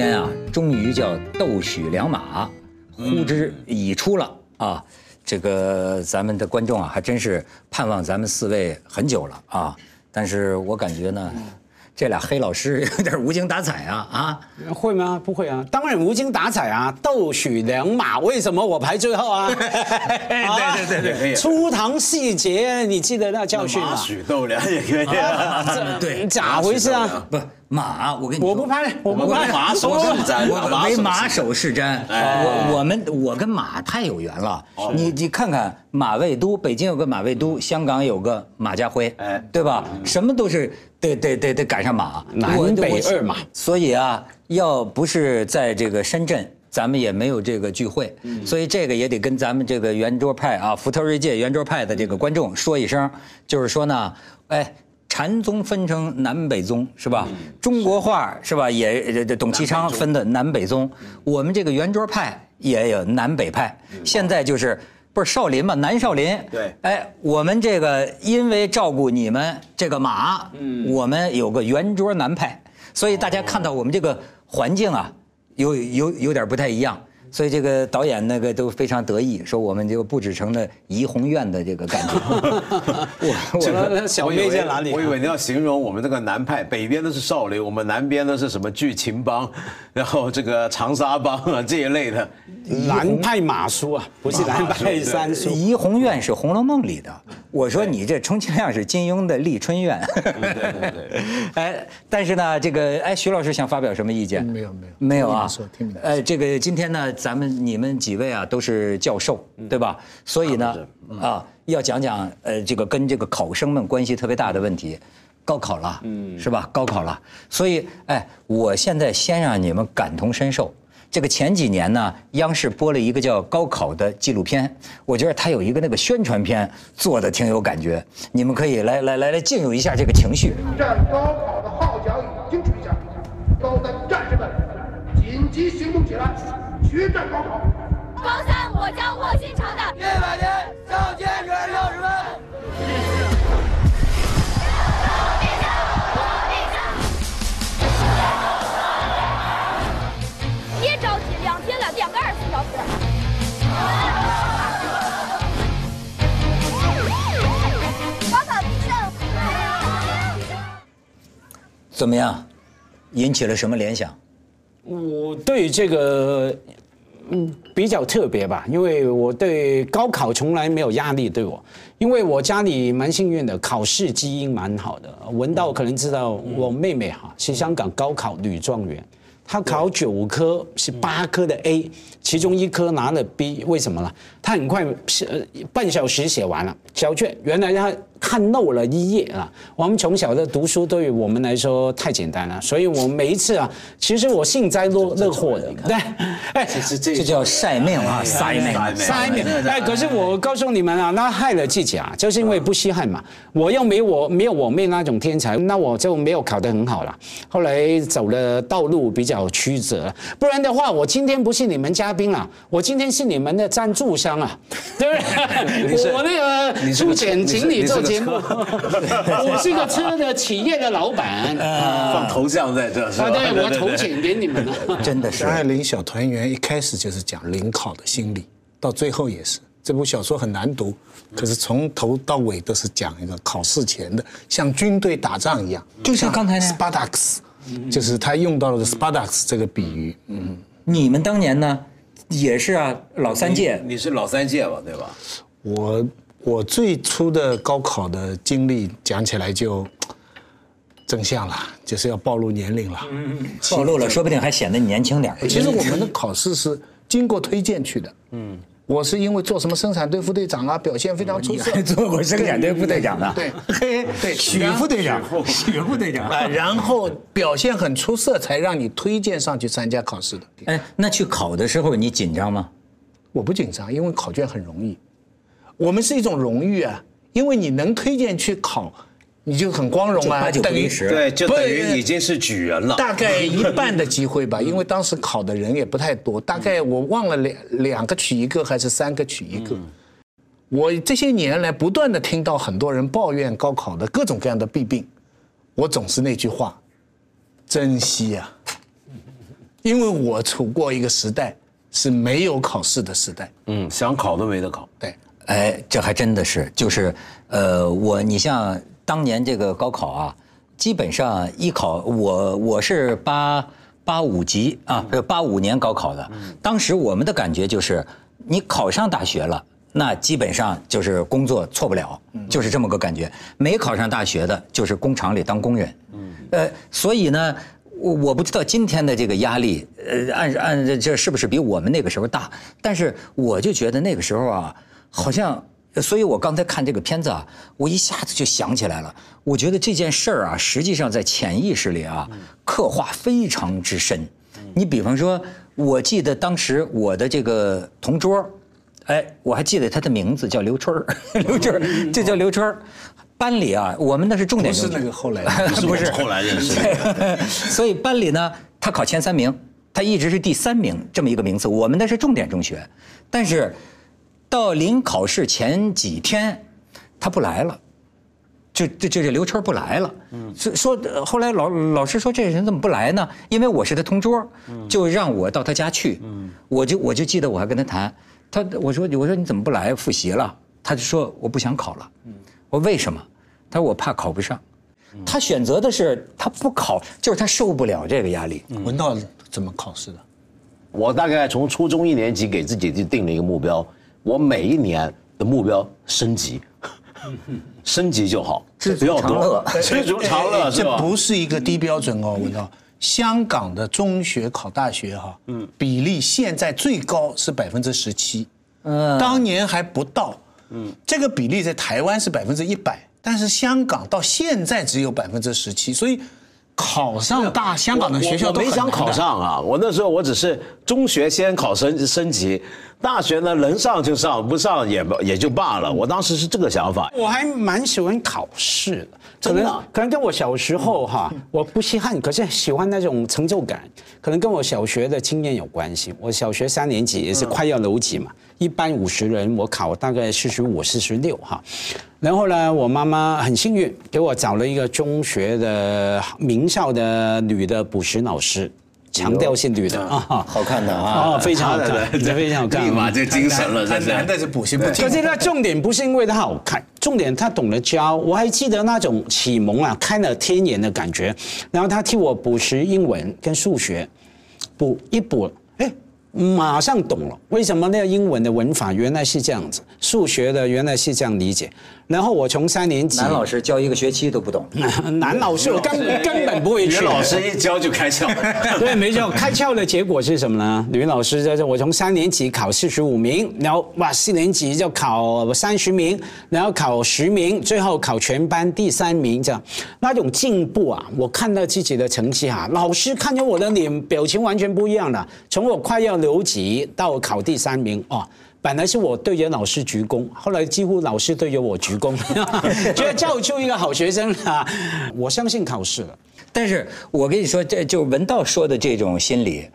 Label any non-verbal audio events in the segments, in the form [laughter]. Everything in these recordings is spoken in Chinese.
天啊，终于叫斗许良马，呼之已出了啊！这个咱们的观众啊，还真是盼望咱们四位很久了啊！但是我感觉呢，这俩黑老师有点无精打采啊啊！会吗？不会啊，当然无精打采啊！斗许良马，为什么我排最后啊？对对对对，初唐细节，你记得那教训吗？许斗良也可以啊，[laughs] 对，咋回事啊？不马，我跟你说，我不拍，我不拍，马首是瞻，我为马首是瞻。我我们我跟马太有缘了。你你看看马未都，北京有个马未都，香港有个马家辉，哎，对吧？什么都是得得得得赶上马，南北二马。所以啊，要不是在这个深圳，咱们也没有这个聚会。所以这个也得跟咱们这个圆桌派啊，福特锐界圆桌派的这个观众说一声，就是说呢，哎。禅宗分成南北宗是吧？中国画是吧？也这董其昌分的南北宗。我们这个圆桌派也有南北派。现在就是不是少林嘛？南少林。对。哎，我们这个因为照顾你们这个马，嗯，我们有个圆桌南派，所以大家看到我们这个环境啊，有有有点不太一样。所以这个导演那个都非常得意，说我们就布置成了怡红院的这个感觉。我我小妹在哪里？我以为你要形容我们这个南派，北边的是少林，我们南边的是什么剧情帮，然后这个长沙帮啊这一类的。南派马叔啊，不是南派三叔。怡红院是《红楼梦》里的。我说你这充其量是金庸的丽春院。对对对。[laughs] 哎，但是呢，这个哎，徐老师想发表什么意见？没有没有没有啊。说听明白。呃，这个今天呢。咱们你们几位啊都是教授，对吧？所以呢，啊，要讲讲呃这个跟这个考生们关系特别大的问题，高考了，嗯，是吧？高考了，所以哎，我现在先让你们感同身受。这个前几年呢，央视播了一个叫《高考》的纪录片，我觉得它有一个那个宣传片做的挺有感觉，你们可以来来来来进入一下这个情绪。战高考的号角已经吹响，高三战士们紧急行动起来！决战高考，高三我将卧薪尝胆，一百年上坚持六十分。怎么样？引起了什么联想？我对这个。嗯，比较特别吧，因为我对高考从来没有压力，对我，因为我家里蛮幸运的，考试基因蛮好的。文道可能知道，我妹妹哈是香港高考女状元，她考九科是八科的 A，其中一科拿了 B，为什么呢？她很快是半小时写完了小卷，原来她。看漏了一页啊！我们从小的读书对于我们来说太简单了，所以我每一次啊，其实我幸灾乐乐祸的。[laughs] 对，哎，这叫晒命啊，晒命，晒命。哎，可是我告诉你们啊，那害了自己啊，就是因为不稀罕嘛。我又没我没有我妹那种天才，那我就没有考得很好了。后来走的道路比较曲折，不然的话，我今天不是你们嘉宾了，我今天是你们的赞助商啊，对不对？我那个出钱请你做。节目，[laughs] 我是个车的企业的老板，放头像在这，是吧？对，我投钱给你们了，[laughs] 真的是。张爱玲小团圆一开始就是讲临考的心理，到最后也是。这部小说很难读，可是从头到尾都是讲一个考试前的，像军队打仗一样，就像刚才那斯巴达克斯，就是他用到了 Spartacus 这个比喻。嗯，你们当年呢，也是啊，老三届，你是老三届吧，对吧？我我最初的高考的经历讲起来就 [tsk] 正向了，就是要暴露年龄了。暴露了，说不定还显得你年轻点儿。其实我们的考试是经过推荐去的。嗯，我是因为做什么生产队副队长啊，表现非常出色。[laughs] 做过生产队副队长的，对，嘿，[laughs] 对，许副队长，许副队长。啊，[laughs] 然后表现很出色，才让你推荐上去参加考试的。哎，那去考的时候你紧张吗？我不紧张，因为考卷很容易。我们是一种荣誉啊，因为你能推荐去考，你就很光荣啊，八九不等于。对，就等于已经是举人了。大概一半的机会吧，因为当时考的人也不太多，大概我忘了两两个取一个还是三个取一个。我这些年来不断的听到很多人抱怨高考的各种各样的弊病，我总是那句话，珍惜啊，因为我处过一个时代是没有考试的时代，嗯，想考都没得考。对，哎，这还真的是，就是，呃，我你像当年这个高考啊，基本上一考，我我是八八五级啊，八五年高考的，当时我们的感觉就是，你考上大学了。那基本上就是工作错不了，就是这么个感觉。没考上大学的，就是工厂里当工人。呃，所以呢，我我不知道今天的这个压力，呃，按按这这是不是比我们那个时候大？但是我就觉得那个时候啊，好像，所以我刚才看这个片子啊，我一下子就想起来了。我觉得这件事儿啊，实际上在潜意识里啊，刻画非常之深。你比方说，我记得当时我的这个同桌。哎，我还记得他的名字叫刘春儿，[laughs] 刘春儿，这叫刘春儿。班里啊，我们那是重点中学，不是那个后来 [laughs] 不是后来认识的。[laughs] 所以班里呢，他考前三名，他一直是第三名这么一个名次。我们那是重点中学，但是到临考试前几天，他不来了，就就就这刘春儿不来了。嗯，说说后来老老师说这人怎么不来呢？因为我是他同桌，就让我到他家去。嗯，我就我就记得我还跟他谈。他我说我说你怎么不来复习了？他就说我不想考了。嗯我说为什么？他说我怕考不上。他选择的是他不考，就是他受不了这个压力。文道怎么考试的？我大概从初中一年级给自己就定了一个目标，我每一年的目标升级，[laughs] 升级就好，知足不要常乐。多，[laughs] 知足常乐是吧？这不是一个低标准哦，文道。香港的中学考大学哈，嗯，比例现在最高是百分之十七，嗯，当年还不到，嗯，这个比例在台湾是百分之一百，但是香港到现在只有百分之十七，所以考上大香港的学校都没想考上啊，我那时候我只是中学先考升升级，大学呢能上就上，不上也也就罢了。我当时是这个想法。我还蛮喜欢考试的，可能可能跟我小时候哈，我不稀罕，可是喜欢那种成就感，可能跟我小学的经验有关系。我小学三年级也是快要留级嘛，一般五十人，我考大概四十五、四十六哈。然后呢，我妈妈很幸运给我找了一个中学的名校的女的补习老师，强调性女的啊，好看的啊啊，非常好看，非常好看，立马就精神了，真的。难的是补习不听可。是他重点不是因为他好看，重点他懂得教。我还记得那种启蒙啊，开了天眼的感觉。然后他替我补习英文跟数学，补一补，哎，马上懂了为什么那个英文的文法原来是这样子，数学的原来是这样理解。然后我从三年级，男老师教一个学期都不懂，[laughs] 男老师我根 [laughs] 根本不会去。女老师一教就开窍，[laughs] 对，没错，开窍的结果是什么呢？女老师在这，我从三年级考四十五名，然后哇，四年级就考三十名，然后考十名，最后考全班第三名，这样那种进步啊，我看到自己的成绩啊，老师看着我的脸表情完全不一样了，从我快要留级到考第三名哦。本来是我对着老师鞠躬，后来几乎老师对着我鞠躬，[laughs] 觉得教出一个好学生啊！我相信考试了。但是我跟你说，这就文道说的这种心理，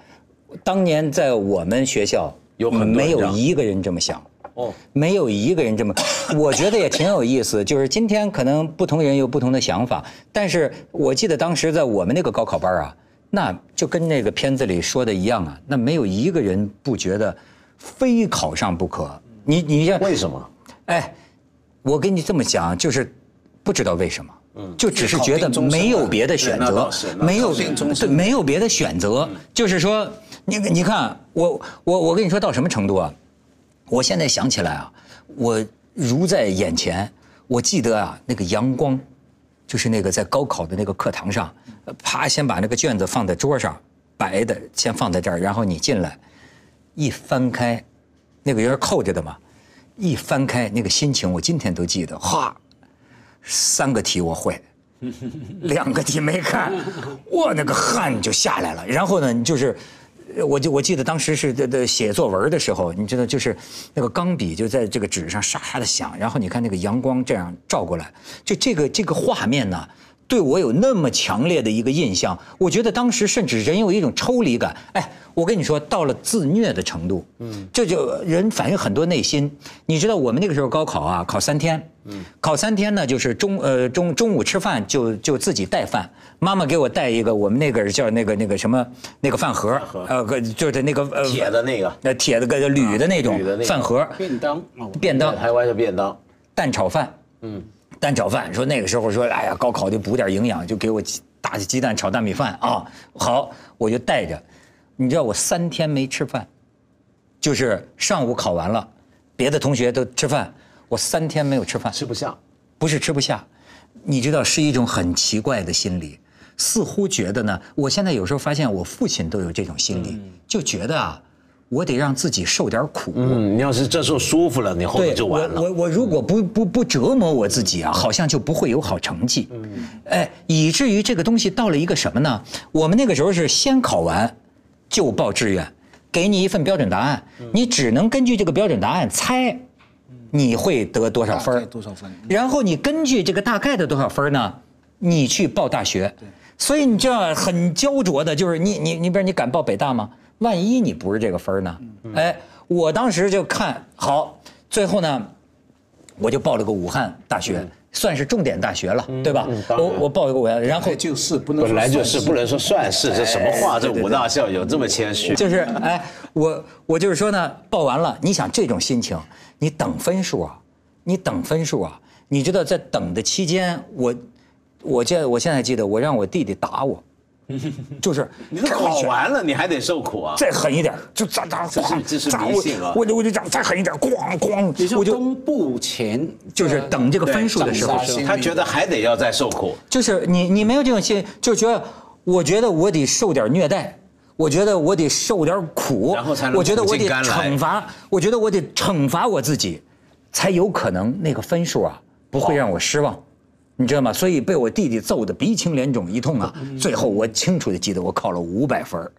当年在我们学校有很多没有一个人这么想。哦，没有一个人这么，我觉得也挺有意思。就是今天可能不同人有不同的想法，但是我记得当时在我们那个高考班啊，那就跟那个片子里说的一样啊，那没有一个人不觉得非考上不可。你你像为什么？哎，我跟你这么讲，就是不知道为什么，就只是觉得没有别的选择没有对没有别的选择，就是说，你你看我我我跟你说到什么程度啊？我现在想起来啊，我如在眼前。我记得啊，那个阳光，就是那个在高考的那个课堂上，呃啪，先把那个卷子放在桌上，白的先放在这儿，然后你进来，一翻开，那个有点扣着的嘛，一翻开那个心情，我今天都记得，哗，三个题我会。两个题没看，我那个汗就下来了。然后呢，你就是，我就我记得当时是的的写作文的时候，你知道，就是那个钢笔就在这个纸上沙沙的响，然后你看那个阳光这样照过来，就这个这个画面呢。对我有那么强烈的一个印象，我觉得当时甚至人有一种抽离感。哎，我跟你说，到了自虐的程度，嗯，这就人反映很多内心。你知道我们那个时候高考啊，考三天，嗯，考三天呢，就是中呃中中午吃饭就就自己带饭，妈妈给我带一个我们那个叫那个那个什么那个饭盒，呃，个就是那个呃铁的那个那铁的个铝的那种饭盒，便当哦，便当台湾的便当，蛋炒饭，嗯，蛋炒饭。说那个时候说，哎呀，高考得补点营养，就给我鸡打鸡蛋炒大米饭啊。好，我就带着。你知道我三天没吃饭，就是上午考完了，别的同学都吃饭，我三天没有吃饭，吃不下。不是吃不下，你知道是一种很奇怪的心理，似乎觉得呢，我现在有时候发现我父亲都有这种心理，就觉得啊，我得让自己受点苦。嗯，你要是这时候舒服了，你后面就完了。我我我如果不不不折磨我自己啊，好像就不会有好成绩。嗯，哎，以至于这个东西到了一个什么呢？我们那个时候是先考完，就报志愿，给你一份标准答案，你只能根据这个标准答案猜，你会得多少分多少分然后你根据这个大概的多少分呢，你去报大学。所以你这样很焦灼的，就是你你你，比如你敢报北大吗？万一你不是这个分儿呢？哎，我当时就看好，最后呢，我就报了个武汉大学，算是重点大学了，对吧？我我报一个武汉，然后哎就是不能本来就是，不能说算是，这什么话？这武大校友这么谦虚，就是哎，我我就是说呢，报完了，你想这种心情，你等分数啊，你等分数啊，你知道在等的期间，我我现我现在记得，我让我弟弟打我，[laughs] 就是你都考完了，你还得受苦啊。再狠一点，就咋咋这是咣这是咋迷信啊我我就我就这样再狠一点，咣咣，我就公布前就是等这个分数的时候他觉得还得要再受苦，就是你你没有这种心，就觉得我觉得我得受点虐待，我觉得我得受点苦，然后才能我觉得我得惩罚，我觉得我得惩罚我自己，才有可能那个分数啊不会让我失望。你知道吗？所以被我弟弟揍得鼻青脸肿一通啊！最后我清楚地记得我考了五百分儿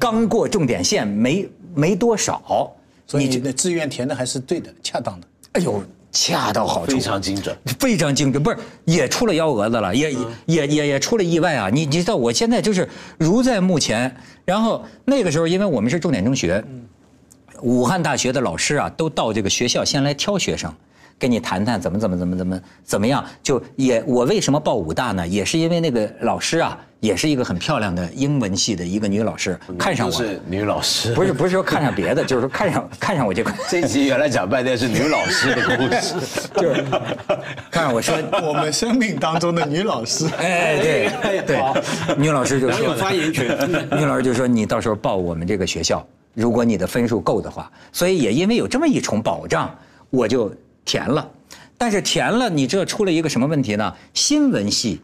刚过重点线没没多少。所以你的志愿填的还是对的，恰当的。哎呦，恰到好处，非常精准。非常精准，不是也出了幺蛾子了，也也也也出了意外啊！你你知道我现在就是如在目前，然后那个时候因为我们是重点中学，武汉大学的老师啊都到这个学校先来挑学生。跟你谈谈怎么怎么怎么怎么怎么样，就也我为什么报武大呢？也是因为那个老师啊，也是一个很漂亮的英文系的一个女老师，看上我。是女老师，不是不是说看上别的，就是说看上看上我这块，这一集原来讲半天是女老师的故事，[laughs] 就是看上我说。我们生命当中的女老师，哎，对对，女老师就说有发言权。[laughs] 女老师就说你到时候报我们这个学校，如果你的分数够的话，所以也因为有这么一重保障，我就填了。但是填了，你知道出了一个什么问题呢？新闻系。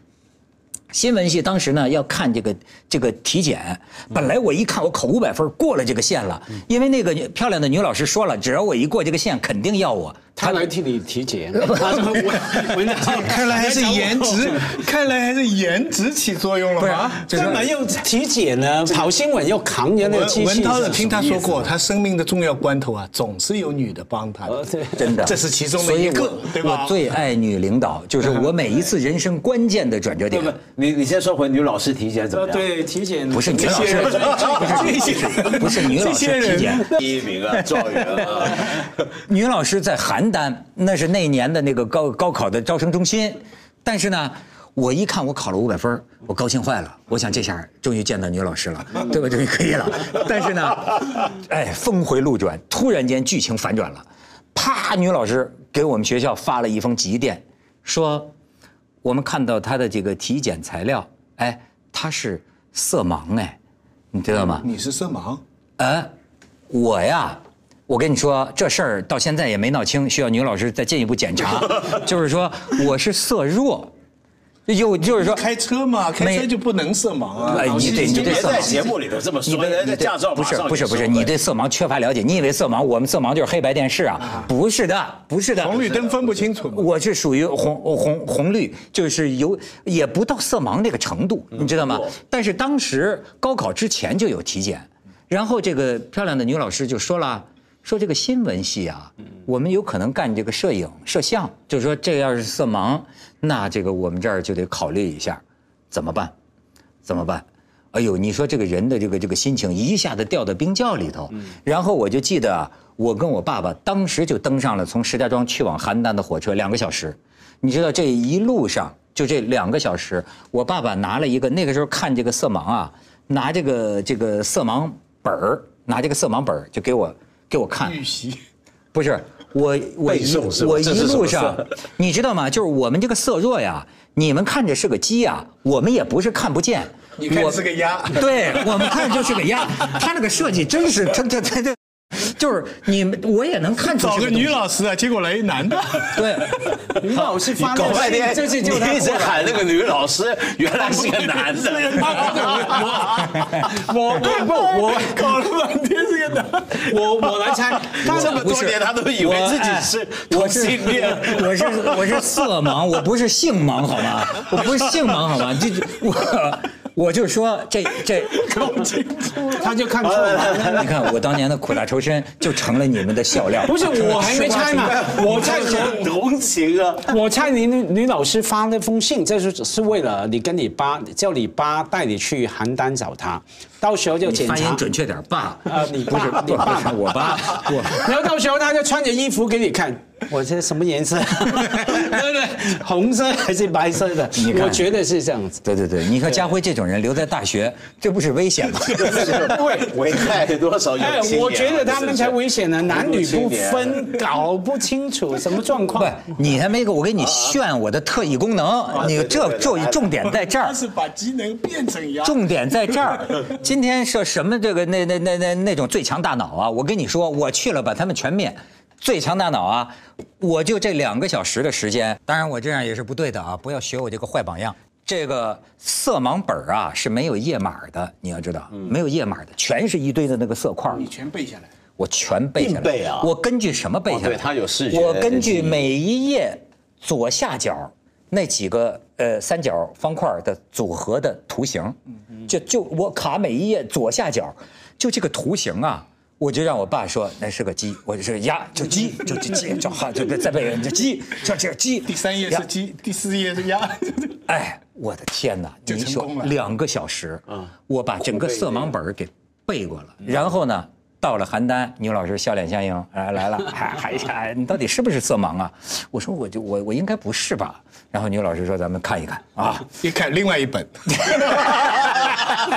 新闻系当时呢要看这个这个体检，本来我一看我考五百分过了这个线了，因为那个漂亮的女老师说了，只要我一过这个线，肯定要我。他来替你体检，文章看来还是颜值，看来还是颜值起作用了不是吗？干嘛要体检呢？跑新闻要扛着那个机器。文涛的听他说过，他生命的重要关头啊，总是有女的帮他真的，这是其中的一个，对吧？我最爱女领导，就是我每一次人生关键的转折点你你先说回女老师体检怎么样？，呃对，体检不是女老师，不是不是女老师体检，第一名啊，状元啊，女老师在邯郸，那是那年的那个高高考的招生中心。但是呢，我一看我考了五百分，我高兴坏了。我想这下终于见到女老师了，[laughs] 对吧？终于可以了。但是呢，哎，峰回路转，突然间剧情反转了，啪！女老师给我们学校发了一封急电，说我们看到她的这个体检材料，哎，她是色盲哎，你知道吗？你是色盲，呃，我呀，我跟你说这事儿到现在也没闹清，需要女老师再进一步检查。[laughs] 就是说我是色弱，就就是说开车嘛，开车就不能色盲啊。哎，你对你对别色盲。在节目里头这么说，你对人家驾照不是不是不是，你对色盲缺乏了解。你以为色盲，我们色盲就是黑白电视啊？不是的，不是的。红绿灯分不清楚嘛。我是属于红红红绿，就是有也不到色盲那个程度，你知道吗？但是当时高考之前就有体检，然后这个漂亮的女老师就说了，说这个新闻系啊，我们有可能干这个摄影摄像，就是说这要是色盲，那这个我们这儿就得考虑一下，怎么办？怎么办？哎呦，你说这个人的这个这个心情一下子掉到冰窖里头，然后我就记得啊，我跟我爸爸当时就登上了从石家庄去往邯郸的火车，两个小时。你知道这一路上就这两个小时，我爸爸拿了一个那个时候看这个色盲啊，拿这个这个色盲本儿，拿这个色盲本儿就给我给我看，预习，不是我我一我一路上，你知道吗？就是我们这个色弱呀，你们看着是个鸡呀，我们也不是看不见，你看我是个鸭。对我们看就是个鸭，他那个设计真是，他他他他，就是你们我也能看出找个女老师啊，结果来一男的。[laughs] 对，女老师发搞半天，这是就一直喊那个女老师，原来是个男的。[laughs] 我我不我搞了半天是个男的。我我来猜，他这么多年，他都以为自己是同性恋。我是我是色盲，我不是性盲好吗？我不是性盲好吗？这这我我就说这这 [laughs] 他就看错了。你看我当年的苦大仇深就成了你们的笑料。不是我还没猜呢，[laughs] 我猜很同情啊！我猜你女女老师发那封信，这是是为了你跟你爸叫你爸带你去邯郸找他，到时候就检查发音。准确点，爸。啊，你不是爸，你爸爸，我爸，我 [laughs] 然后到时候他就穿着衣服给你看，我这什么颜色？对不对？红色还是白色的？你看我觉得是这样子。对对对，你看家辉这种人留在大学，这不是危险吗？[laughs] 对。危害多少有哎青，年啊我觉得他们才危险呢，男女不分，搞不清楚什么状不况。，你还没给我给你炫我的特异功能，你对对这对重重点在这儿他。是把机能变成鸭。重点在这儿，[laughs] 今天是什么这个那那那那那种最强大脑啊！我跟你说，我去了把他们全灭。最强大脑啊！我就这两个小时的时间，当然我这样也是不对的啊！不要学我这个坏榜样。这个色盲本儿啊是没有页码的，你要知道，没有页码的，全是一堆的那个色块儿。你全背下来。我全背下来。硬背啊我根据什么背下来？哦对它有视觉我根据每一页左下角那几个呃三角方块的组合的图形，就就我卡每一页左下角，就这个图形啊。我就让我爸说那是个鸡，我就是鸭，就鸡，就就鸡，就好，就再背就鸡，就这个鸡。第三页是鸡，第四页是鸭。[laughs] 哎，我的天哪！就你说两个小时，我把整个色盲本儿给背过了，然后呢，到了邯郸，牛老师笑脸相迎，哎来了，还还还，你到底是不是色盲啊？我说我就我我应该不是吧？然后牛老师说咱们看一看啊，一看另外一本，[laughs] [laughs]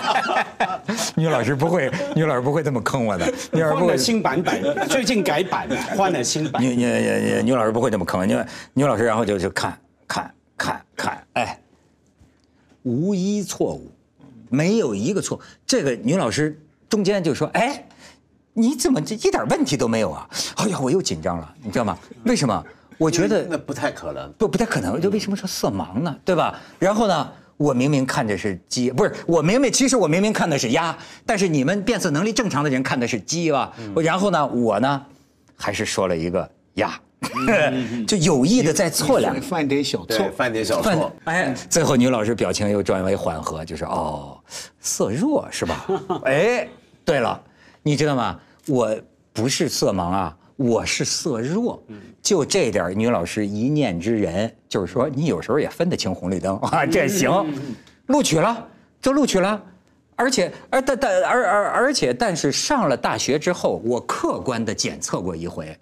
牛老师不会，[laughs] 女老师不会这么坑我的，牛老师不会换了。新版本，最近改版了，换了新版。女女女女老师不会这么坑，牛牛老师然后就就看看看看，哎，无一错误，没有一个错。这个女老师中间就说：“哎，你怎么这一点问题都没有啊？”哎呀，我又紧张了，你知道吗？为什么？我觉得那不太可能。不不太可能，就为什么说色盲呢？对吧？然后呢，我明明看的是鸡，不是我明明其实我明明看的是鸭，但是你们变色能力正常的人看的是鸡吧？然后呢，我呢，还是说了一个鸭，[laughs] 就有意的在错两个。犯点小错，。犯点小错。哎，最后女老师表情又转为缓和，就是哦，色弱是吧？[laughs] 哎，对了，你知道吗？我不是色盲啊，我是色弱。就这点，女老师一念之仁，就是说你有时候也分得清红绿灯啊，这行，录取了，就录取了。而且，而但但而而而且，但是上了大学之后，我客观的检测过一回，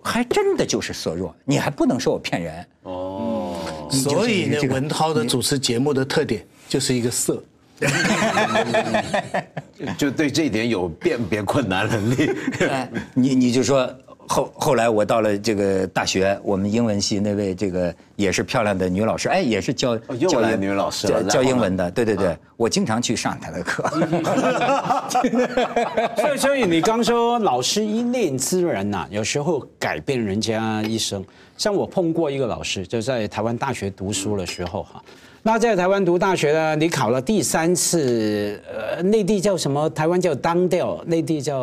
还真的就是色弱，你还不能说我骗人哦。所以呢，文涛的主持节目的特点就是一个色。[laughs] 就对这一点有辨别困难能力。[laughs] 哎，你你就说后后来我到了这个大学，我们英文系那位这个也是漂亮的女老师，哎，也是教又来教英女老师了教英文的，对对对，我经常去上她的课。[laughs] 所以，所以你刚说老师一念之人呐、有时候改变人家一生。像我碰过一个老师，就在台湾大学读书的时候哈。那在台湾读大学呢，你考了第三次，呃，内地叫什么？台湾叫当调，内地叫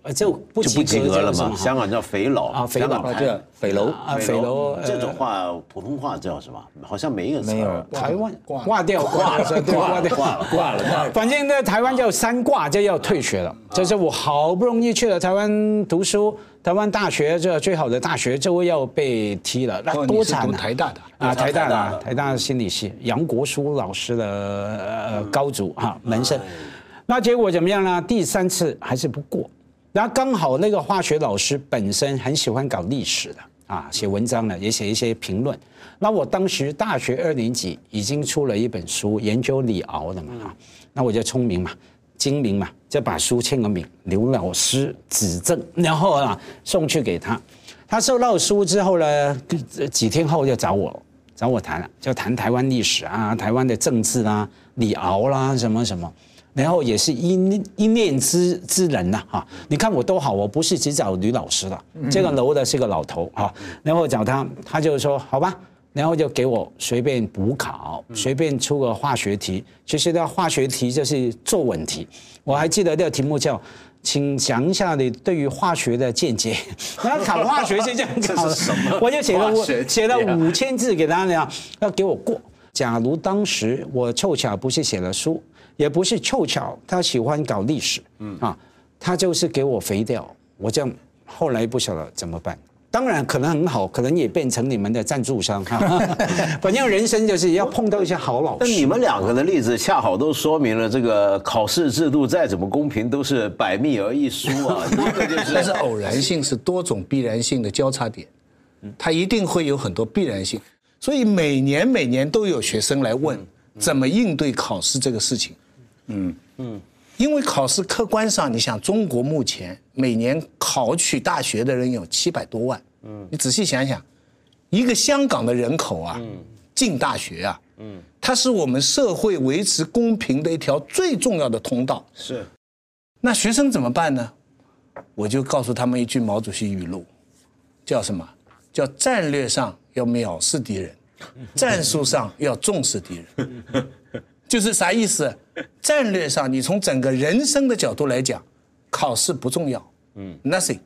呃就不就不及格了嘛。香港叫肥佬啊肥佬香港台啊这匪楼啊，肥楼呃这种话普通话叫什么？好像没一个词儿没有台湾挂掉挂了，对挂掉挂了挂了。反正在台湾叫三挂，就要退学了。就是我好不容易去了台湾读书，台湾大学这最好的大学，就要被踢了，那多惨啊！台大的啊，台大台大的的台大心理系，杨国书老师的呃高足哈门生。那结果怎么样呢？第三次还是不过。然后刚好那个化学老师本身很喜欢搞历史的啊，写文章的，也写一些评论。那我当时大学二年级已经出了一本书，研究李敖的嘛啊，那我就聪明嘛，精明嘛，就把书签个名，刘老师指正，然后啊送去给他。他收到书之后呢，几天后就找我找我谈了，就谈台湾历史啊，台湾的政治啦、李敖啦什么什么。然后也是一一念之之人呐、哈、你看我多好，我不是只找吕老师的，这个楼的是个老头哈、然后找他，他就说好吧，然后就给我随便补考，随便出个化学题。其实呢，化学题就是作文题，我还记得那个题目叫。请讲一下你对于化学的见解。[laughs] 然后考化学是这样考的，我就写了我化学写了五千字给他俩，要给我过。假如当时我凑巧不是写了书，也不是凑巧他喜欢搞历史，嗯啊，他就是给我肥掉，我这样后来不晓得怎么办。当然可能很好，可能也变成你们的赞助商哈。反正 [laughs] 人生就是要碰到一些好老师那你师。们两个的例子恰好都说明了，这个考试制度再怎么公平，都是百密而一疏啊。[laughs] 一个就是但是偶然性是多种必然性的交叉点，它一定会有很多必然性，所以每年每年都有学生来问怎么应对考试这个事情。嗯嗯，因为考试客观上，你想中国目前每年考取大学的人有七百多万，嗯，你仔细想想，一个香港的人口啊，进大学啊，嗯，它是我们社会维持公平的一条最重要的通道。是那学生怎么办呢？我就告诉他们一句毛主席语录，叫什么？叫战略上要藐视敌人，[laughs] 战术上要重视敌人。就是啥意思？战略上，你从整个人生的角度来讲，考试不重要，嗯，nothing，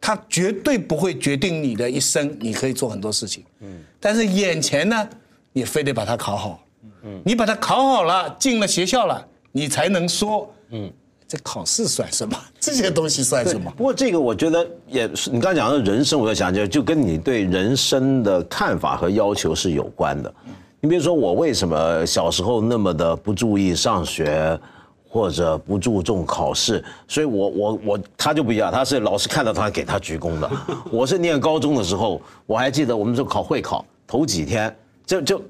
它绝对不会决定你的一生，你可以做很多事情，嗯，但是眼前呢，你非得把它考好，嗯，你把它考好了，进了学校了，你才能说，嗯，这考试算什么？[laughs] 这些东西算什么？不过这个我觉得也是，你刚才讲的人生，我在想就就跟你对人生的看法和要求是有关的。你比如说我为什么小时候那么的不注意上学，或者不注重考试，所以我我我他就不一样，他是老师看到他给他鞠躬的。[laughs] 我是念高中的时候，我还记得我们就考会考头几天就就。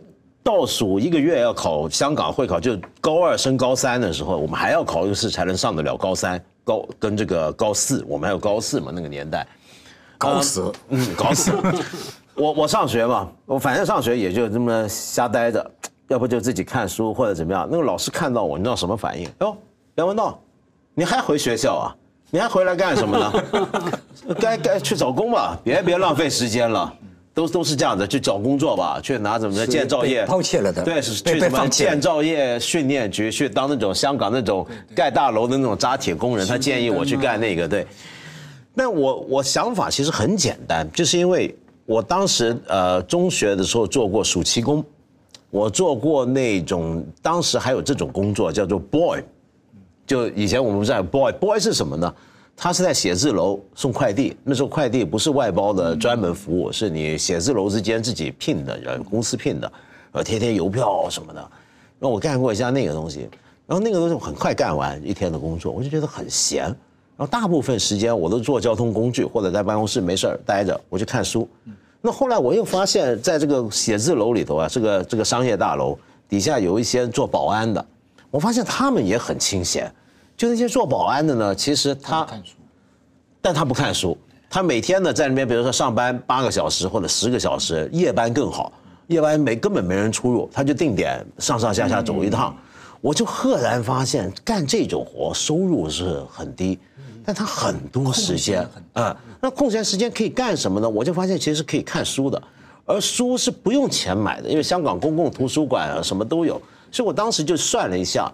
倒数一个月要考香港会考，就高二升高三的时候，我们还要考一个试才能上得了高三，高跟这个高四，我们还有高四嘛那个年代，高四！嗯，搞死。[laughs] 我我上学嘛，我反正上学也就这么瞎待着，要不就自己看书或者怎么样。那个老师看到我，你知道什么反应？哟，梁文道，你还回学校啊？你还回来干什么呢？[laughs] 该该去找工吧，别别浪费时间了。都都是这样的，去找工作吧，去拿什么建造业被抛弃了的对，是去什么建造业训练局去当那种香港那种盖大楼的那种扎铁工人，他建议我去干那个，对。那我我想法其实很简单，就是因为我当时呃中学的时候做过暑期工，我做过那种当时还有这种工作叫做 boy，就以前我们不是 boy boy 是什么呢？他是在写字楼送快递，那时候快递不是外包的专门服务，是你写字楼之间自己聘的人，公司聘的，呃贴贴邮票什么的。然后我干过一下那个东西，然后那个东西我很快干完一天的工作，我就觉得很闲。然后大部分时间我都坐交通工具或者在办公室没事儿待着，我就看书。那后来我又发现，在这个写字楼里头啊，这个这个商业大楼底下有一些做保安的，我发现他们也很清闲。就那些做保安的呢，其实他，但他不看书，他每天呢在那边，比如说上班八个小时或者十个小时，夜班更好，夜班没根本没人出入，他就定点上上下下走一趟。我就赫然发现，干这种活收入是很低，但他很多时间啊，那空闲时间可以干什么呢？我就发现其实是可以看书的，而书是不用钱买的，因为香港公共图书馆啊什么都有，所以我当时就算了一下，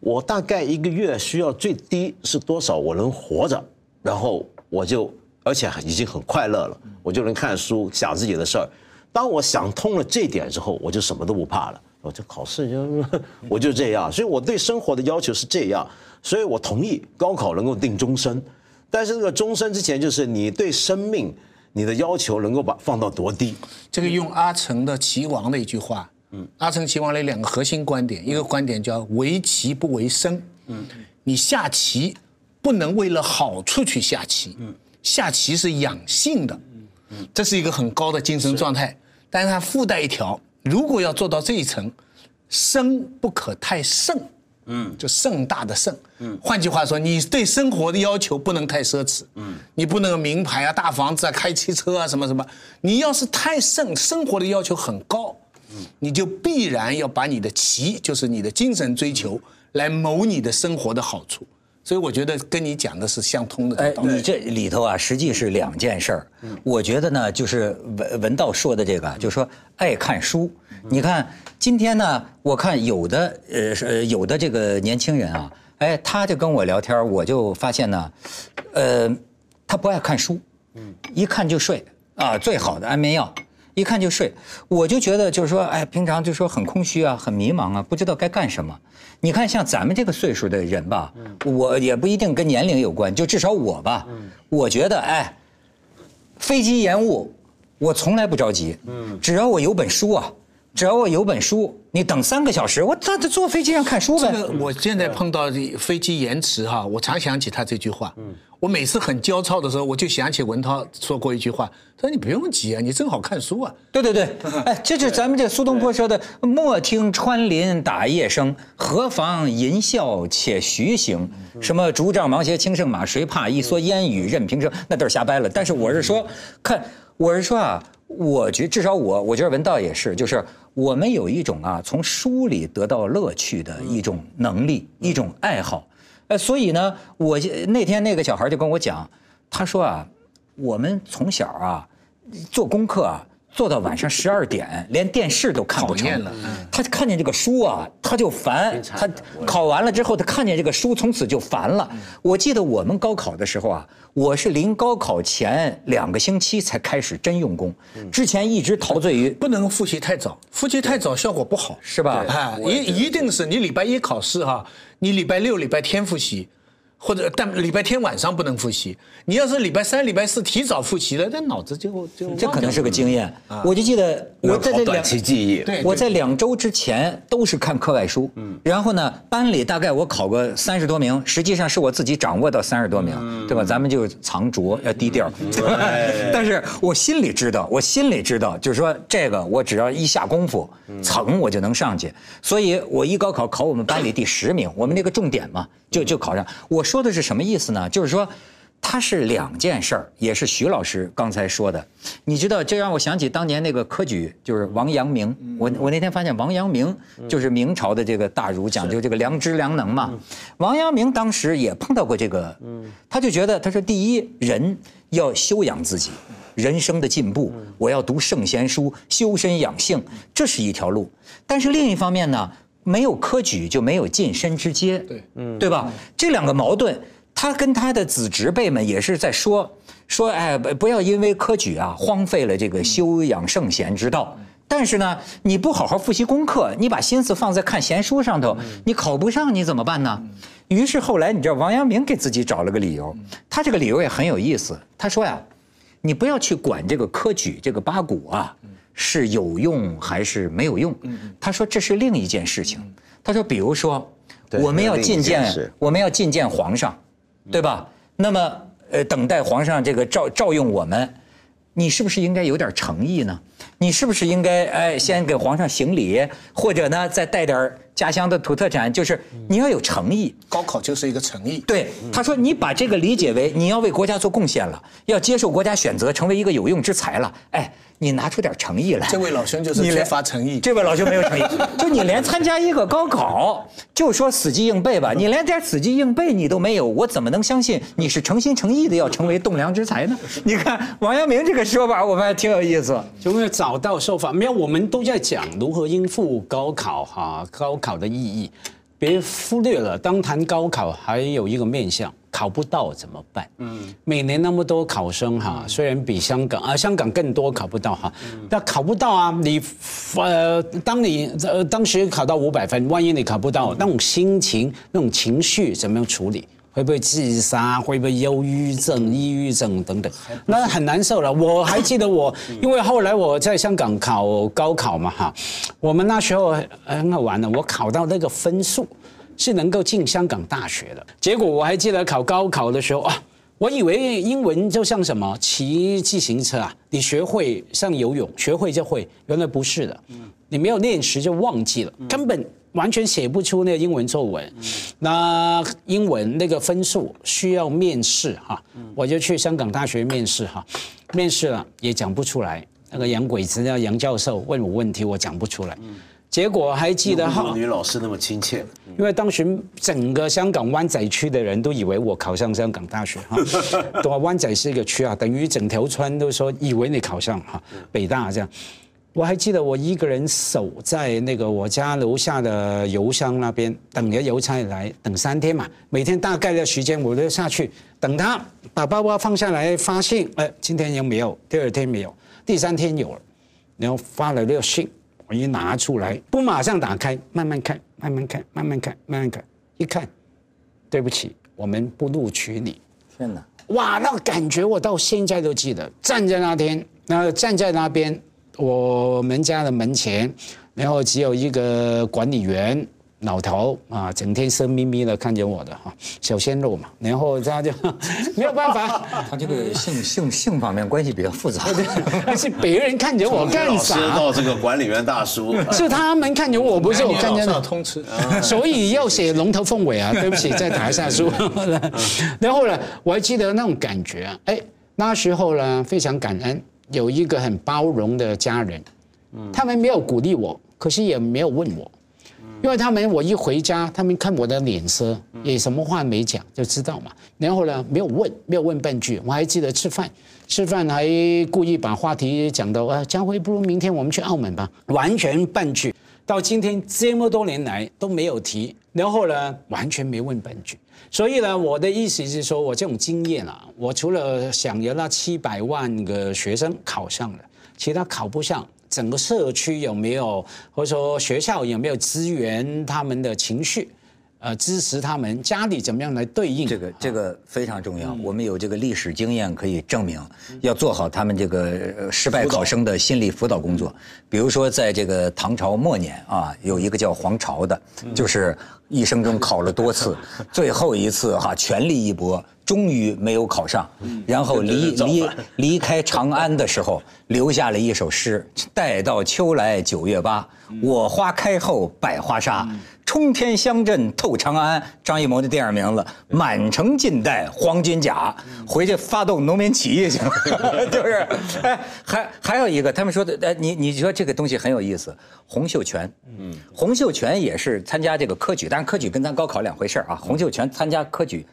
我大概一个月需要最低是多少，我能活着，然后我就而且已经很快乐了，我就能看书想自己的事儿。当我想通了这点之后，我就什么都不怕了。我就考试就我就这样，所以我对生活的要求是这样，所以我同意高考能够定终身，但是这个终身之前就是你对生命你的要求能够把放到多低？这个用阿成的棋王的一句话，嗯，阿成棋王里两个核心观点，一个观点叫为棋不为生，嗯，你下棋不能为了好处去下棋，嗯，下棋是养性的，嗯，这是一个很高的精神状态，但是它附带一条。如果要做到这一层，生不可太盛，嗯，就盛大的盛，嗯，换句话说，你对生活的要求不能太奢侈，嗯，你不能名牌啊、大房子啊、开汽车啊什么什么，你要是太盛，生活的要求很高，嗯，你就必然要把你的奇，就是你的精神追求，来谋你的生活的好处。所以我觉得跟你讲的是相通的。哎，你这里头啊，实际是两件事儿。我觉得呢，就是文文道说的这个，就是说爱看书。你看今天呢，我看有的呃呃有的这个年轻人啊，哎，他就跟我聊天，我就发现呢，呃，他不爱看书，一看就睡啊，最好的安眠药，一看就睡。我就觉得就是说，哎，平常就说很空虚啊，很迷茫啊，不知道该干什么。你看，像咱们这个岁数的人吧，我也不一定跟年龄有关，就至少我吧，我觉得，哎，飞机延误，我从来不着急，只要我有本书啊。只要我有本书，你等三个小时，我坐坐飞机上看书呗。这个我现在碰到飞机延迟哈，我常想起他这句话。嗯，我每次很焦躁的时候，我就想起文涛说过一句话，他说你不用急啊，你正好看书啊。对对对，[laughs] 哎，这就是咱们这苏东坡说的“莫听穿林打叶声，何妨吟啸且徐行”。什么“竹杖芒鞋轻胜马，谁怕一蓑烟雨任平生”，那都是瞎掰了。但是我是说，看，我是说啊。我觉至少我，我觉得文道也是，就是我们有一种啊，从书里得到乐趣的一种能力，一种爱好，呃，所以呢，我那天那个小孩就跟我讲，他说啊，我们从小啊做功课啊。做到晚上十二点，连电视都看不成了。他看见这个书啊，他就烦。他考完了之后，他看见这个书，从此就烦了。我记得我们高考的时候啊，我是临高考前两个星期才开始真用功，之前一直陶醉于不能复习太早，复习太早效果不好，是吧？啊，一一定是你礼拜一考试哈，你礼拜六、礼拜天复习。或者但礼拜天晚上不能复习，你要是礼拜三、礼拜四提早复习了，那脑子就就这可能是个经验。我就记得我在这两期记忆，我在两周之前都是看课外书，嗯。然后呢，班里大概我考个三十多名，实际上是我自己掌握到三十多名，对吧？咱们就藏拙要低调，但是我心里知道，我心里知道，就是说这个我只要一下功夫，蹭我就能上去。所以我一高考考我们班里第十名，我们那个重点嘛。就就考上，我说的是什么意思呢？就是说，它是两件事儿，也是徐老师刚才说的。你知道，这让我想起当年那个科举，就是王阳明。我我那天发现，王阳明就是明朝的这个大儒，讲究这个良知良能嘛。王阳明当时也碰到过这个，他就觉得，他说第一，人要修养自己，人生的进步，我要读圣贤书，修身养性，这是一条路。但是另一方面呢？没有科举就没有晋升之阶，对，嗯，对吧？这两个矛盾，他跟他的子侄辈们也是在说说，哎，不要因为科举啊荒废了这个修养圣贤之道。但是呢，你不好好复习功课，你把心思放在看闲书上头，你考不上你怎么办呢？于是后来，你知道王阳明给自己找了个理由，他这个理由也很有意思。他说呀，你不要去管这个科举这个八股啊。是有用还是没有用？他说这是另一件事情。他说，比如说，我们要觐见，我们要觐见皇上，对吧？那么，呃，等待皇上这个召召用我们，你是不是应该有点诚意呢？你是不是应该哎先给皇上行礼，或者呢再带点家乡的土特产？就是你要有诚意。高考就是一个诚意。对，他说你把这个理解为你要为国家做贡献了，要接受国家选择，成为一个有用之才了。哎，你拿出点诚意来。这位老兄就是缺乏诚意。这位老兄没有诚意，[laughs] 就你连参加一个高考，就说死记硬背吧，你连点死记硬背你都没有，我怎么能相信你是诚心诚意的要成为栋梁之才呢？你看王阳明这个说法，我发现挺有意思。就会找到受法，没有，我们都在讲如何应付高考哈，高考的意义，别忽略了。当谈高考，还有一个面向，考不到怎么办？嗯，每年那么多考生哈，虽然比香港啊，香港更多考不到哈，但考不到啊，你呃，当你呃当时考到五百分，万一你考不到，那种心情、那种情绪怎么样处理？会不会自杀？会不会忧郁症、抑郁症等等？那很难受了。我还记得我，因为后来我在香港考高考嘛，哈，我们那时候很好玩的，我考到那个分数是能够进香港大学的。结果我还记得考高考的时候啊，我以为英文就像什么骑自行车啊，你学会像游泳，学会就会，原来不是的。嗯你没有练习就忘记了，根本完全写不出那个英文作文。那英文那个分数需要面试哈，我就去香港大学面试哈，面试了也讲不出来。那个洋鬼子，那杨教授问我问题，我讲不出来。结果还记得哈，女老师那么亲切，因为当时整个香港湾仔区的人都以为我考上香港大学哈，[laughs] 对吧？湾仔是一个区啊，等于整条村都说以为你考上哈北大这样。我还记得我一个人守在那个我家楼下的邮箱那边，等着邮差来，等三天嘛。每天大概的时间我都下去等他，把包包放下来发信，哎，今天有没有？第二天没有，第三天有了，然后发了那个信，我一拿出来，不马上打开，慢慢看，慢慢看，慢慢看，慢慢看，一看，对不起，我们不录取你。天哪！哇，那个感觉我到现在都记得。站在那天，那站在那边，我们家的门前，然后只有一个管理员，老头啊，整天色眯眯的看着我的哈，小鲜肉嘛，然后他就 [laughs] 没有办法，他这个性性性方面关系比较复杂。但 [laughs] 是别人看着我干老师啥？到这个管理员大叔，是他们看着我，不是我看着他。通吃。所以要写龙头凤尾啊，对不起，在台下说。[laughs] 然后呢，我还记得那种感觉啊，哎，那时候呢非常感恩，有一个很包容的家人，他们没有鼓励我，可是也没有问我，因为他们我一回家，他们看我的脸色，也什么话没讲，就知道嘛。然后呢，没有问，没有问半句。我还记得吃饭，吃饭还故意把话题讲到啊，江辉，不如明天我们去澳门吧，完全半句。到今天这么多年来都没有提，然后呢，完全没问半句。所以呢，我的意思是说，我这种经验啊，我除了想有那七百万个学生考上了，其他考不上，整个社区有没有，或者说学校有没有支援他们的情绪，呃，支持他们，家里怎么样来对应。这个这个非常重要，我们有这个历史经验可以证明，要做好他们这个呃失败考生的心理辅导工作。比如说，在这个唐朝末年啊，有一个叫黄巢的，就是一生中考了多次，[laughs] 最后一次哈全力一搏，终于没有考上，然后离离 [laughs] 离开长安的时候，留下了一首诗：“待到秋来九月八，我花开后百花杀。”冲天香阵透长安，张艺谋的电影名字，满城尽带黄金甲，回去发动农民起义去了，[laughs] 就是，哎，还还有一个，他们说的，哎，你你说这个东西很有意思，洪秀全，嗯，洪秀全也是参加这个科举，但是科举跟咱高考两回事儿啊，洪秀全参加科举，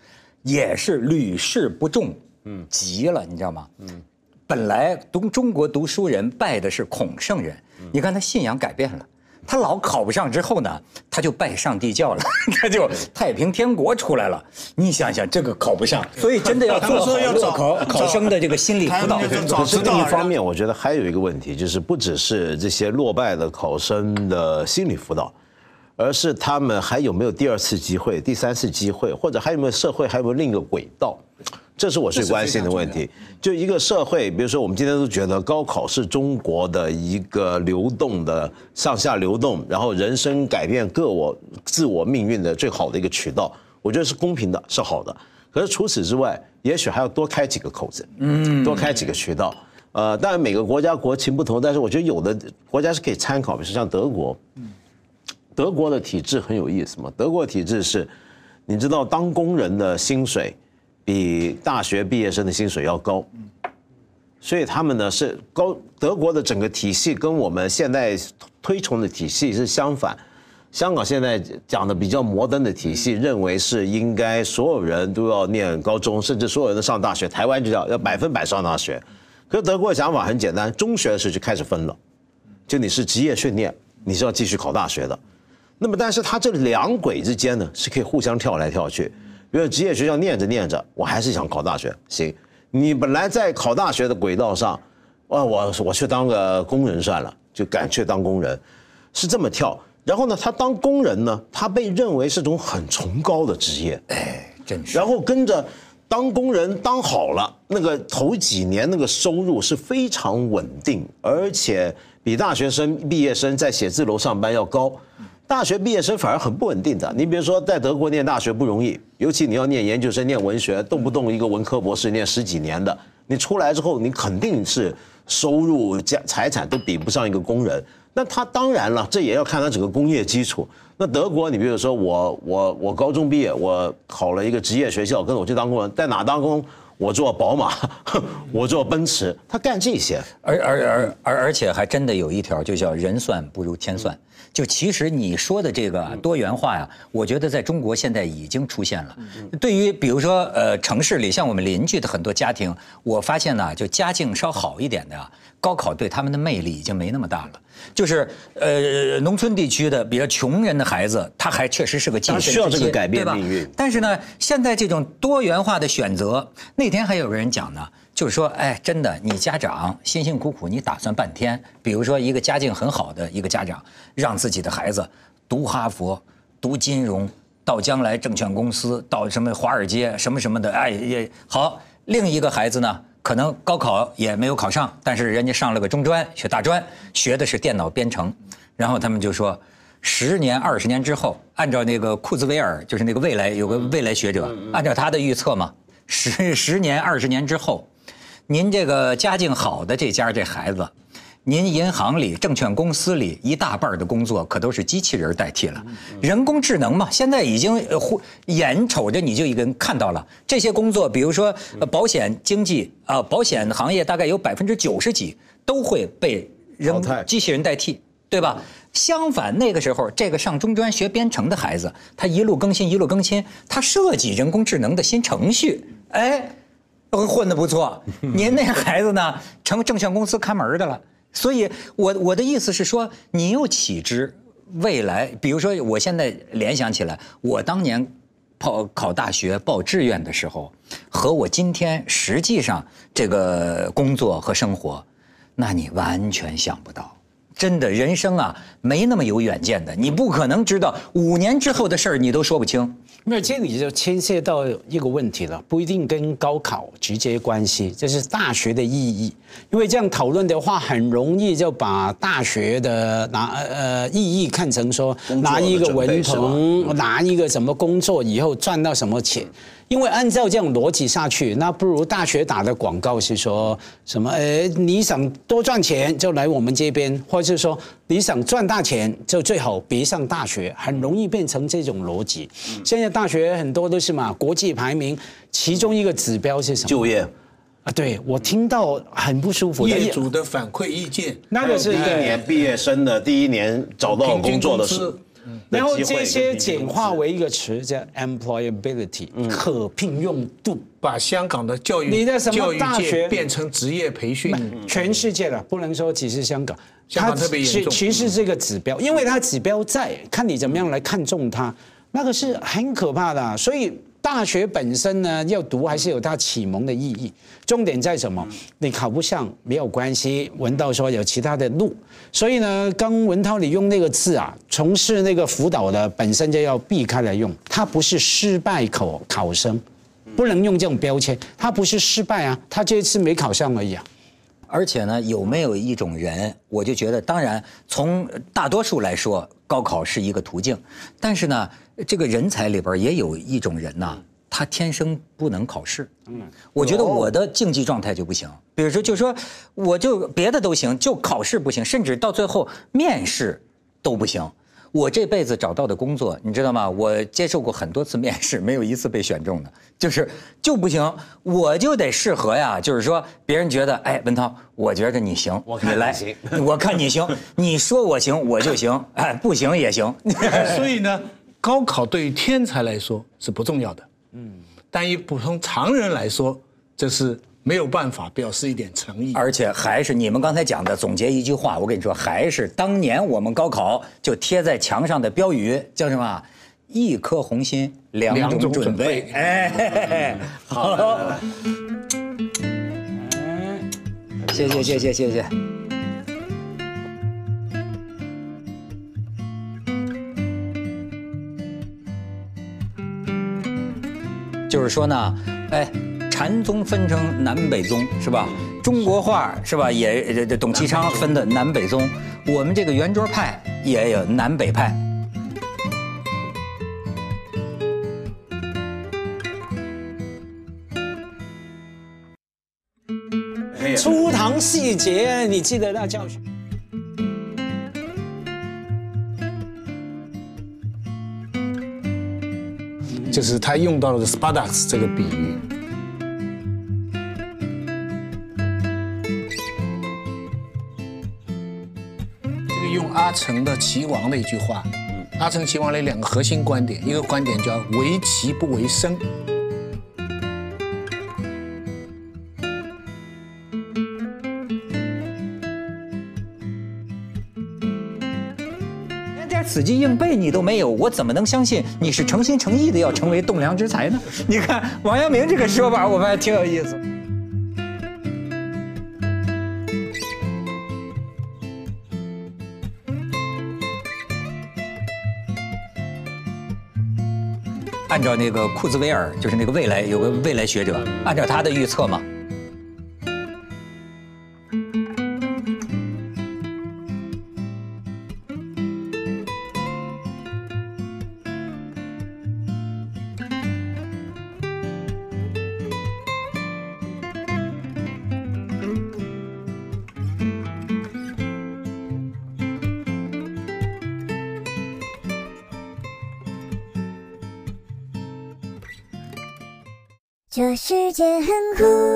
也是屡试不中，嗯，急了，你知道吗？嗯。本来读中国读书人拜的是孔圣人，你看他信仰改变了。他老考不上之后呢，他就拜上帝教了，[laughs] 他就太平天国出来了。你想想，这个考不上，[laughs] 所以真的要做 [laughs] 好落考考生的这个心理辅导。可是另一方面，我觉得还有一个问题，就是不只是这些落败的考生的心理辅导，而是他们还有没有第二次机会、第三次机会，或者还有没有社会还有没有另一个轨道。这是我最关心的问题。就一个社会，比如说我们今天都觉得高考是中国的一个流动的上下流动，然后人生改变个我自我命运的最好的一个渠道。我觉得是公平的，是好的。可是除此之外，也许还要多开几个口子，嗯，多开几个渠道。呃，当然每个国家国情不同，但是我觉得有的国家是可以参考，比如说像德国，德国的体制很有意思嘛。德国体制是，你知道当工人的薪水比大学毕业生的薪水要高，所以他们呢是高德国的整个体系跟我们现在推崇的体系是相反。香港现在讲的比较摩登的体系，认为是应该所有人都要念高中，甚至所有人都上大学。台湾就叫要百分百上大学，可是德国的想法很简单，中学的时候就开始分了，就你是职业训练，你是要继续考大学的。那么，但是它这两轨之间呢，是可以互相跳来跳去。比如职业学校念着念着，我还是想考大学，行。你本来在考大学的轨道上，啊，我我去当个工人算了，就敢去当工人，是这么跳。然后呢，他当工人呢，他被认为是种很崇高的职业，哎，真是。然后跟着当工人当好了，那个头几年那个收入是非常稳定，而且比大学生毕业生在写字楼上班要高。大学毕业生反而很不稳定的。你比如说，在德国念大学不容易，尤其你要念研究生、念文学，动不动一个文科博士念十几年的，你出来之后，你肯定是收入、家财产都比不上一个工人。那他当然了，这也要看他整个工业基础。那德国，你比如说我我我高中毕业，我考了一个职业学校，跟我去当工人，在哪当工？我做宝马，[laughs] 我做奔驰，他干这些。而而而而而且还真的有一条，就叫人算不如天算。就其实你说的这个多元化呀，我觉得在中国现在已经出现了。对于比如说呃城市里像我们邻居的很多家庭，我发现呢，就家境稍好一点的呀，高考对他们的魅力已经没那么大了。就是呃农村地区的比较穷人的孩子，他还确实是个精神需要这个改变命运。但是呢，现在这种多元化的选择，那天还有个人讲呢，就是说，哎，真的，你家长辛辛苦苦，你打算半天，比如说一个家境很好的一个家长，让自己的孩子读哈佛、读金融，到将来证券公司，到什么华尔街什么什么的，哎也好。另一个孩子呢，可能高考也没有考上，但是人家上了个中专，学大专，学的是电脑编程，然后他们就说。十年、二十年之后，按照那个库兹韦尔，就是那个未来有个未来学者，按照他的预测嘛，十十年、二十年之后，您这个家境好的这家这孩子，您银行里、证券公司里一大半的工作可都是机器人代替了，人工智能嘛，现在已经眼瞅着你就已经看到了。这些工作，比如说呃保险经济啊，保险行业大概有百分之九十几都会被人机器人代替，对吧？相反，那个时候这个上中专学编程的孩子，他一路更新一路更新，他设计人工智能的新程序，哎，混得不错。[laughs] 您那孩子呢，成证券公司看门的了。所以我我的意思是说，你又岂知未来？比如说，我现在联想起来，我当年报考大学报志愿的时候，和我今天实际上这个工作和生活，那你完全想不到。真的，人生啊，没那么有远见的，你不可能知道五年之后的事儿，你都说不清。没有，这里就牵涉到一个问题了，不一定跟高考直接关系，这是大学的意义。因为这样讨论的话，很容易就把大学的拿呃意义看成说拿一个文凭，拿一个什么工作以后赚到什么钱。因为按照这样逻辑下去，那不如大学打的广告是说什么？哎，你想多赚钱就来我们这边，或者是说你想赚大钱就最好别上大学，很容易变成这种逻辑。现在大学很多都是嘛，国际排名，其中一个指标是什么？就业啊，对我听到很不舒服。业主的反馈意见，那个是第一年毕业生的第一年找到工作的时工资，然后这些简化为一个词叫 employability，可聘用度。把香港的教育你的什么教育大学界变成职业培训，全世界了，不能说只是香港。香港它特别严重其其实这个指标，因为它指标在，看你怎么样来看重它，那个是很可怕的啊。所以大学本身呢，要读还是有它启蒙的意义。重点在什么？你考不上没有关系，文道说有其他的路。所以呢，刚文涛你用那个字啊，从事那个辅导的本身就要避开来用，它不是失败考考生。不能用这种标签，他不是失败啊，他这次没考上而已啊。而且呢，有没有一种人，我就觉得，当然从大多数来说，高考是一个途径，但是呢，这个人才里边也有一种人呐，他天生不能考试。嗯，我觉得我的竞技状态就不行。比如说，就说我就别的都行，就考试不行，甚至到最后面试都不行。我这辈子找到的工作，你知道吗？我接受过很多次面试，没有一次被选中的，就是就不行。我就得适合呀，就是说别人觉得，哎，文涛，我觉着你行，你来，我看你行，你说我行，我就行，哎，不行也行。[laughs] [laughs] 所以呢，高考对于天才来说是不重要的，嗯，但以普通常人来说，这是。没有办法表示一点诚意，而且还是你们刚才讲的总结一句话，我跟你说，还是当年我们高考就贴在墙上的标语，叫什么？一颗红心，两种准备。哎，好，谢谢谢谢谢谢。就是说呢，哎。禅宗分成南北宗是吧？中国画是吧？也这这董其昌分的南北宗，我们这个圆桌派也有南北派。初唐细节，你记得那教训？就是他用到了 Spadax 这个比喻。这个用阿城的齐王的一句话，阿城齐王的两个核心观点，一个观点叫为齐不为生。死记硬背你都没有，我怎么能相信你是诚心诚意的要成为栋梁之才呢？[laughs] 你看王阳明这个说法，我发现挺有意思。按照那个库兹韦尔，就是那个未来有个未来学者，按照他的预测嘛。世界很酷。